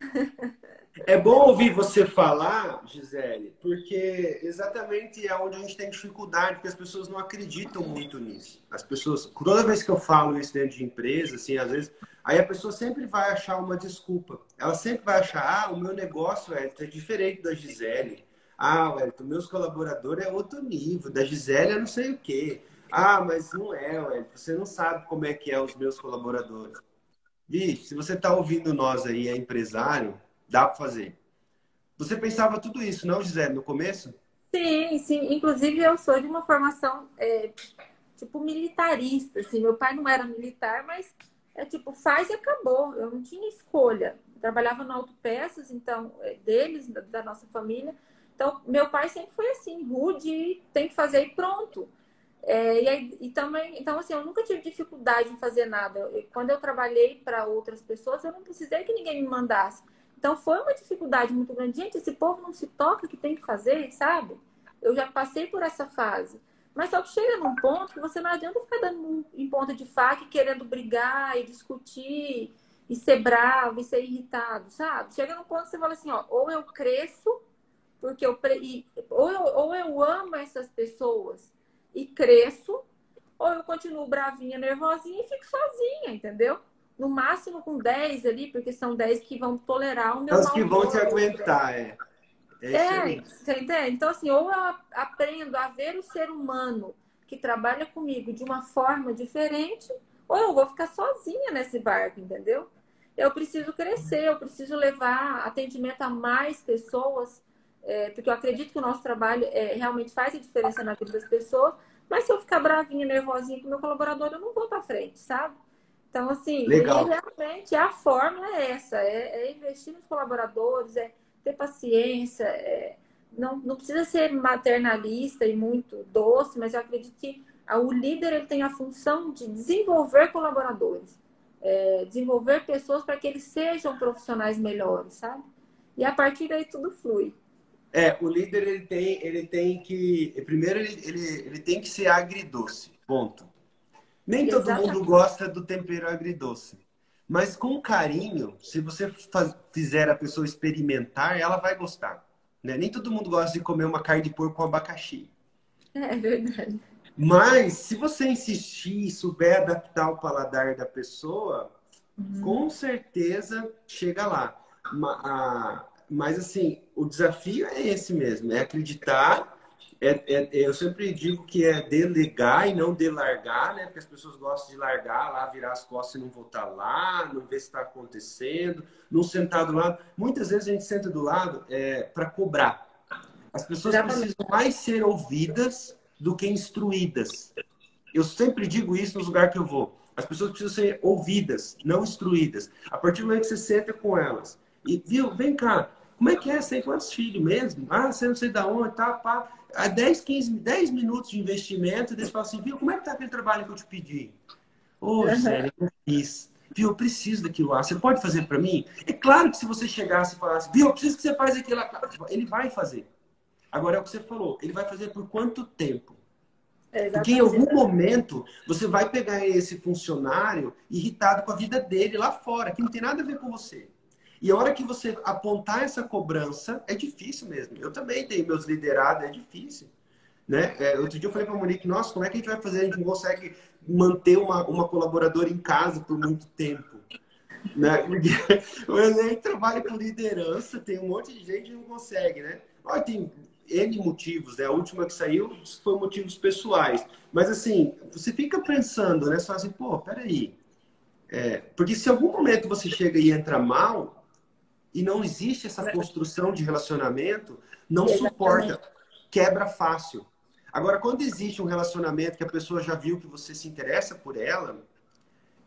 É bom ouvir você falar, Gisele, porque exatamente é onde a gente tem dificuldade, porque as pessoas não acreditam muito nisso. As pessoas, toda vez que eu falo isso dentro de empresa, assim, às vezes, aí a pessoa sempre vai achar uma desculpa. Ela sempre vai achar, ah, o meu negócio é, é diferente da Gisele. Ah, Wellington, meus colaboradores é outro nível, da Gisele é não sei o quê. Ah, mas não é, Wellington, você não sabe como é que é os meus colaboradores. Vixe, se você está ouvindo nós aí, é empresário, dá para fazer. Você pensava tudo isso, não, Gisele, no começo? Sim, sim. Inclusive, eu sou de uma formação, é, tipo, militarista. Assim. Meu pai não era militar, mas é tipo, faz e acabou. Eu não tinha escolha. Trabalhava no autopeças, então, é, deles, da, nossa família. Então, meu pai sempre foi assim, rude, tem que fazer e pronto. É, e, aí, e também, então, assim, eu nunca tive dificuldade em fazer nada. Quando eu trabalhei para outras pessoas, eu não precisei que ninguém me mandasse. Então foi uma dificuldade muito grande. Gente, esse povo não se toca que tem que fazer, sabe? Eu já passei por essa fase. Mas só que chega num ponto que você não adianta ficar dando em ponta de faca querendo brigar e discutir e ser bravo e ser irritado, sabe? Chega num ponto que você fala assim, ó, ou eu cresço, porque eu ou eu, ou eu amo essas pessoas e cresço, ou eu continuo bravinha, nervosinha e fico sozinha, entendeu? No máximo com 10 ali, porque são 10 que vão tolerar o meu Os que vão te aguentar, é. É, é você entende? Então, assim, ou eu aprendo a ver o ser humano que trabalha comigo de uma forma diferente, ou eu vou ficar sozinha nesse barco, entendeu? Eu preciso crescer, eu preciso levar atendimento a mais pessoas, é, porque eu acredito que o nosso trabalho é, realmente faz a diferença na vida das pessoas, mas se eu ficar bravinha, nervosinha com o meu colaborador, eu não vou para frente, sabe? Então, assim, realmente a fórmula é essa: é, é, investir nos colaboradores, é ter paciência, é, não, não precisa ser maternalista e muito doce, mas eu acredito que o líder ele tem a função de desenvolver colaboradores, é, desenvolver pessoas para que eles sejam profissionais melhores, sabe? E a partir daí tudo flui. É, o líder ele tem, ele tem que. Primeiro, ele, ele, ele tem que ser agridoce. Ponto. Nem todo Exatamente. mundo gosta do tempero agridoce. Mas com carinho, se você faz, fizer a pessoa experimentar, ela vai gostar. Né? Nem todo mundo gosta de comer uma carne de porco com abacaxi. É verdade. Mas se você insistir e souber adaptar o paladar da pessoa, uhum. com certeza chega lá. Mas assim, o desafio é esse mesmo, é acreditar é, é, eu sempre digo que é delegar e não delargar, né? Porque as pessoas gostam de largar lá, virar as costas e não voltar lá, não ver se está acontecendo, não sentar do lado. Muitas vezes a gente senta do lado é, para cobrar. As pessoas precisam mais ser ouvidas do que instruídas. Eu sempre digo isso nos lugares que eu vou. As pessoas precisam ser ouvidas, não instruídas. A partir do momento que você senta com elas e viu, vem cá, como é que é? Você tem quantos filhos mesmo? Ah, você não sei da onde, tá, pá a 10, 15, 10 minutos de investimento, eles falam assim, viu, como é que tá aquele trabalho que eu te pedi? Ô, oh, Zé, eu fiz. Viu, eu preciso daquilo lá. Você pode fazer para mim? É claro que se você chegasse e falasse, viu, eu preciso que você faça aquilo lá. Ele vai fazer. Agora é o que você falou. Ele vai fazer por quanto tempo? Porque em algum momento você vai pegar esse funcionário irritado com a vida dele lá fora, que não tem nada a ver com você. E a hora que você apontar essa cobrança, é difícil mesmo. Eu também tenho meus liderados, é difícil. Né? É, outro dia eu falei para a Monique, nossa, como é que a gente vai fazer? A gente não consegue manter uma, uma colaboradora em casa por muito tempo. Né? O Enem trabalha com liderança, tem um monte de gente que não consegue, né? Olha, tem N motivos, né? A última que saiu foi motivos pessoais. Mas assim, você fica pensando, né? Você fala assim, pô, peraí. É, porque se algum momento você chega e entra mal, e não existe essa construção de relacionamento, não Exatamente. suporta, quebra fácil. Agora, quando existe um relacionamento que a pessoa já viu que você se interessa por ela,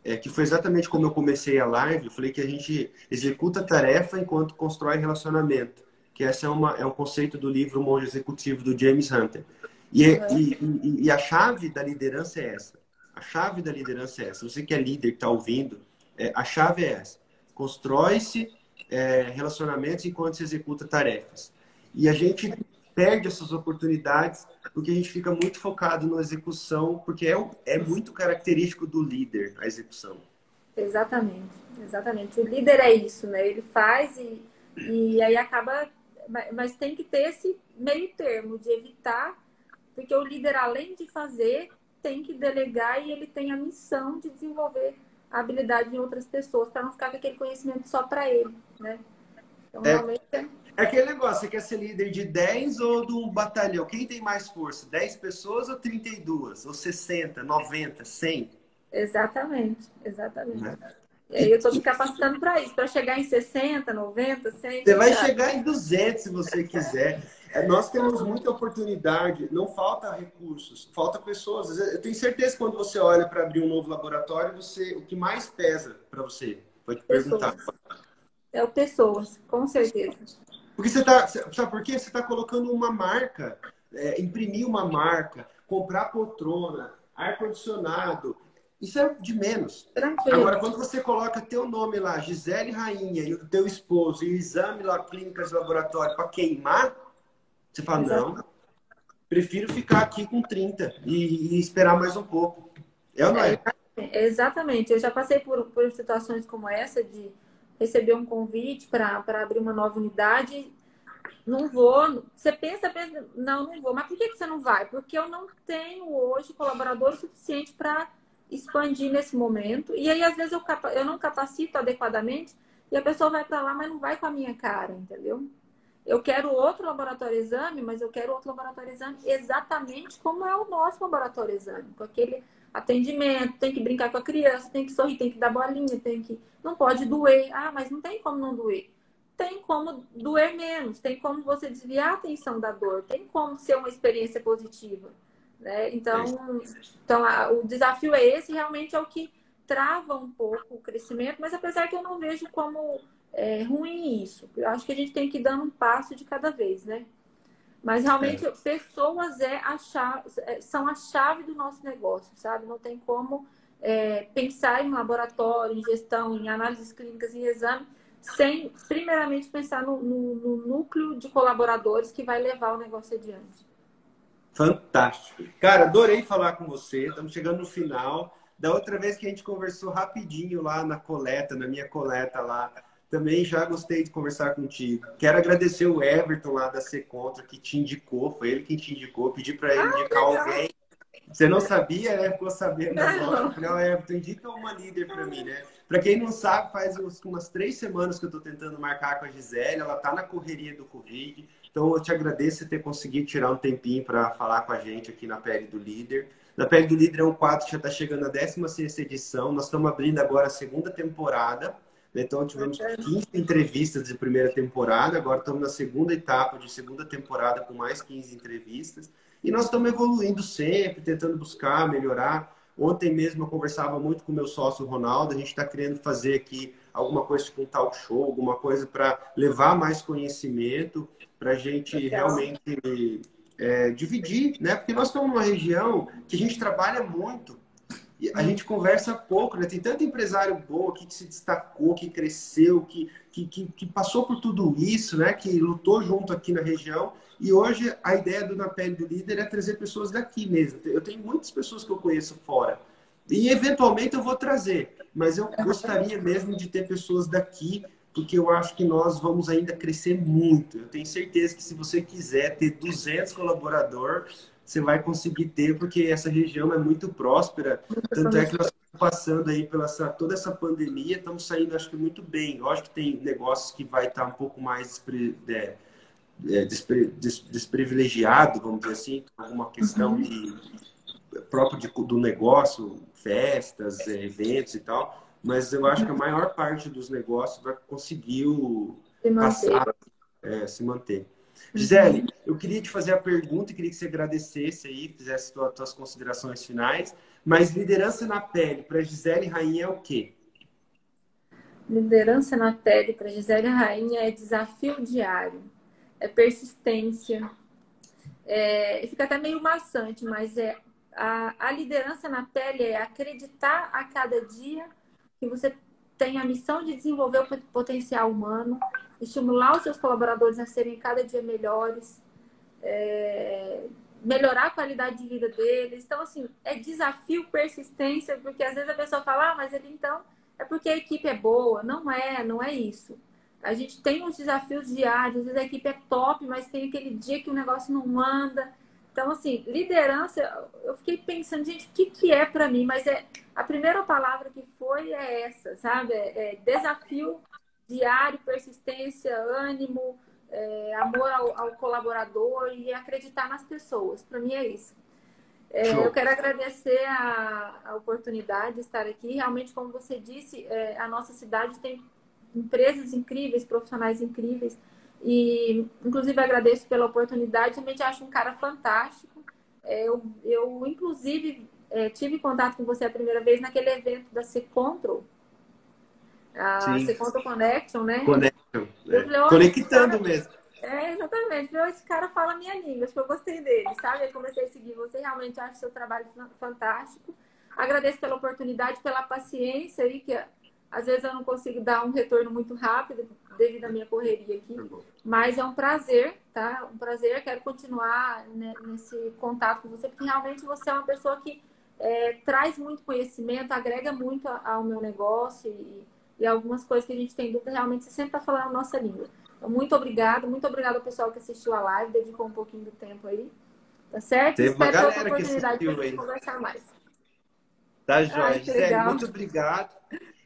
é, que foi exatamente como eu comecei a live, eu falei que a gente executa tarefa enquanto constrói relacionamento, que esse é, uma, é um conceito do livro Monge Executivo, do James Hunter. E, uhum. e, e, e, a chave da liderança é essa. A chave da liderança é essa. Você que é líder, que está ouvindo, é, a chave é essa. Constrói-se é, relacionamentos enquanto se executa tarefas. E a gente perde essas oportunidades porque a gente fica muito focado na execução, porque é, é muito característico do líder a execução. Exatamente, exatamente. O líder é isso, né? Ele faz e, e aí acaba. Mas tem que ter esse meio termo de evitar, porque o líder, além de fazer, tem que delegar e ele tem a missão de desenvolver habilidade em outras pessoas, para não ficar com aquele conhecimento só para ele, né? Então, é, realmente é... é aquele negócio, você quer ser líder de 10 ou do batalhão? Quem tem mais força? 10 pessoas ou 32? Ou 60, 90, 100? Exatamente, exatamente. Né? E aí eu estou me capacitando para isso, para chegar em 60, 90, 100. Você vai chegar em 200 se você quiser. É, nós temos muita oportunidade, não falta recursos, falta pessoas. Eu tenho certeza que quando você olha para abrir um novo laboratório, você, o que mais pesa para você? Pode perguntar. É o pessoas, com certeza. Porque você está, sabe por quê? Você está colocando uma marca, é, imprimir uma marca, comprar poltrona, ar condicionado, isso é de menos. Tranquilo. Agora, quando você coloca teu nome lá, Gisele Rainha, e o teu esposo, e o exame lá, clínicas de laboratório, para queimar, você fala, Exato. não, prefiro ficar aqui com 30 e, e esperar mais um pouco. É ou não é? é? Exatamente. Eu já passei por, por situações como essa de receber um convite para abrir uma nova unidade. Não vou. Você pensa, pensa, não, não vou. Mas por que, que você não vai? Porque eu não tenho hoje colaborador suficiente para expandir nesse momento. E aí, às vezes, eu, eu não capacito adequadamente e a pessoa vai para lá, mas não vai com a minha cara, entendeu? Eu quero outro laboratório exame, mas eu quero outro laboratório exame exatamente como é o nosso laboratório exame, com aquele atendimento, tem que brincar com a criança, tem que sorrir, tem que dar bolinha, tem que. Não pode doer. Ah, mas não tem como não doer. Tem como doer menos, tem como você desviar a atenção da dor, tem como ser uma experiência positiva. Né? Então, então a, o desafio é esse, realmente é o que trava um pouco o crescimento, mas apesar que eu não vejo como é, ruim isso. Eu acho que a gente tem que ir dando um passo de cada vez, né? Mas realmente é. pessoas é a chave, é, são a chave do nosso negócio, sabe? Não tem como é, pensar em laboratório, em gestão, em análises clínicas, em exame, sem primeiramente pensar no, no, no núcleo de colaboradores que vai levar o negócio adiante. Fantástico. Cara, adorei falar com você. Estamos chegando no final. Da outra vez que a gente conversou rapidinho lá na coleta, na minha coleta lá, também já gostei de conversar contigo. Quero agradecer o Everton lá da Contra que te indicou, foi ele que te indicou, pedi para ele ah, indicar legal. alguém. Você não sabia, né? Ficou sabendo agora. Falei, oh, Everton, indica uma líder para mim, né? Para quem não sabe, faz umas três semanas que eu estou tentando marcar com a Gisele, ela tá na correria do Covid. Então, eu te agradeço ter conseguido tirar um tempinho para falar com a gente aqui na Pele do Líder. Na Pele do Líder é um quadro que já está chegando na 16 edição. Nós estamos abrindo agora a segunda temporada. Então, tivemos 15 entrevistas de primeira temporada. Agora estamos na segunda etapa de segunda temporada com mais 15 entrevistas. E nós estamos evoluindo sempre, tentando buscar, melhorar. Ontem mesmo eu conversava muito com o meu sócio Ronaldo. A gente está querendo fazer aqui alguma coisa tipo um talk show, alguma coisa para levar mais conhecimento para a gente realmente é, dividir, né? Porque nós estamos numa região que a gente trabalha muito e a gente conversa pouco, né? Tem tanto empresário bom aqui que se destacou, que cresceu, que, que, que, que passou por tudo isso, né? Que lutou junto aqui na região. E hoje a ideia do Na Pele do Líder é trazer pessoas daqui mesmo. Eu tenho muitas pessoas que eu conheço fora. E eventualmente eu vou trazer, mas eu gostaria mesmo de ter pessoas daqui porque eu acho que nós vamos ainda crescer muito. Eu tenho certeza que se você quiser ter 200 colaboradores, você vai conseguir ter, porque essa região é muito próspera. Tanto é que nós estamos passando aí pela essa, toda essa pandemia, estamos saindo, acho que, muito bem. Lógico que tem negócios que vai estar um pouco mais despre, é, é, despre, des, desprivilegiado, vamos dizer assim, alguma questão uhum. de próprio de, do negócio, festas, é, eventos e tal mas eu acho que a maior parte dos negócios vai conseguir. Passar, é, se manter. Uhum. Gisele, eu queria te fazer a pergunta e queria que você agradecesse aí, fizesse tuas, tuas considerações finais. Mas liderança na pele para Gisele Rainha é o quê? Liderança na pele para Gisele Rainha é desafio diário, é persistência, é, fica até meio maçante, mas é a, a liderança na pele é acreditar a cada dia que você tem a missão de desenvolver o potencial humano, estimular os seus colaboradores a serem cada dia melhores, é, melhorar a qualidade de vida deles. Então, assim, é desafio, persistência, porque às vezes a pessoa fala, ah, mas ele então é porque a equipe é boa. Não é, não é isso. A gente tem uns desafios diários, às vezes a equipe é top, mas tem aquele dia que o negócio não anda. Então, assim, liderança, eu fiquei pensando, gente, o que, que é para mim? Mas é a primeira palavra que foi é essa, sabe? É, é desafio diário, persistência, ânimo, é, amor ao, ao, colaborador e acreditar nas pessoas. Para mim é isso. É, eu quero agradecer a, a, oportunidade de estar aqui. Realmente, como você disse, é, a nossa cidade tem empresas incríveis, profissionais incríveis. E, inclusive, agradeço pela oportunidade. Realmente acho um cara fantástico. É, eu, eu, inclusive, é, tive contato com você a primeira vez naquele evento da Secontrol. A Secontrol Connection, né? Connection. É. Falei, Conectando cara... mesmo. É, exatamente. Esse cara fala a minha língua, acho que eu gostei dele, sabe? Eu comecei a seguir você, realmente acho seu trabalho fantástico. Agradeço pela oportunidade, pela paciência aí, que às vezes eu não consigo dar um retorno muito rápido devido à minha correria aqui, tá mas é um prazer, tá? Um prazer, quero continuar né, nesse contato com você, porque realmente você é uma pessoa que é, traz muito conhecimento, agrega muito ao meu negócio e, e algumas coisas que a gente tem dúvida, realmente você sempre está falando a nossa língua. Então, muito obrigado, muito obrigado ao pessoal que assistiu a live, dedicou um pouquinho do tempo aí. Tá certo? Teve Espero ter outra oportunidade para a gente conversar mais. Tá, Jorge. Muito obrigado.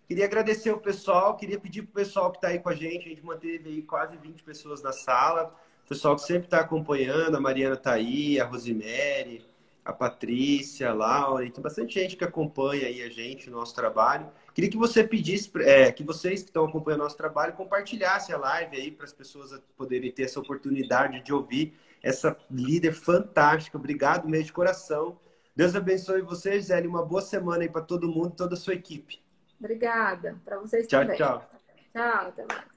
Queria agradecer o pessoal, queria pedir para o pessoal que está aí com a gente, a gente manteve aí quase 20 pessoas na sala, o pessoal que sempre está acompanhando, a Mariana está aí, a Rosemary, a Patrícia, a Laura, e tem bastante gente que acompanha aí a gente, o nosso trabalho. Queria que você pedisse, é, que vocês que estão acompanhando o nosso trabalho, compartilhassem a live aí para as pessoas poderem ter essa oportunidade de ouvir essa líder fantástica. Obrigado mesmo de coração. Deus abençoe vocês, Gisele. Uma boa semana aí para todo mundo, toda a sua equipe. Obrigada. Para vocês tchau, também. Tchau, tchau. Tchau, até mais.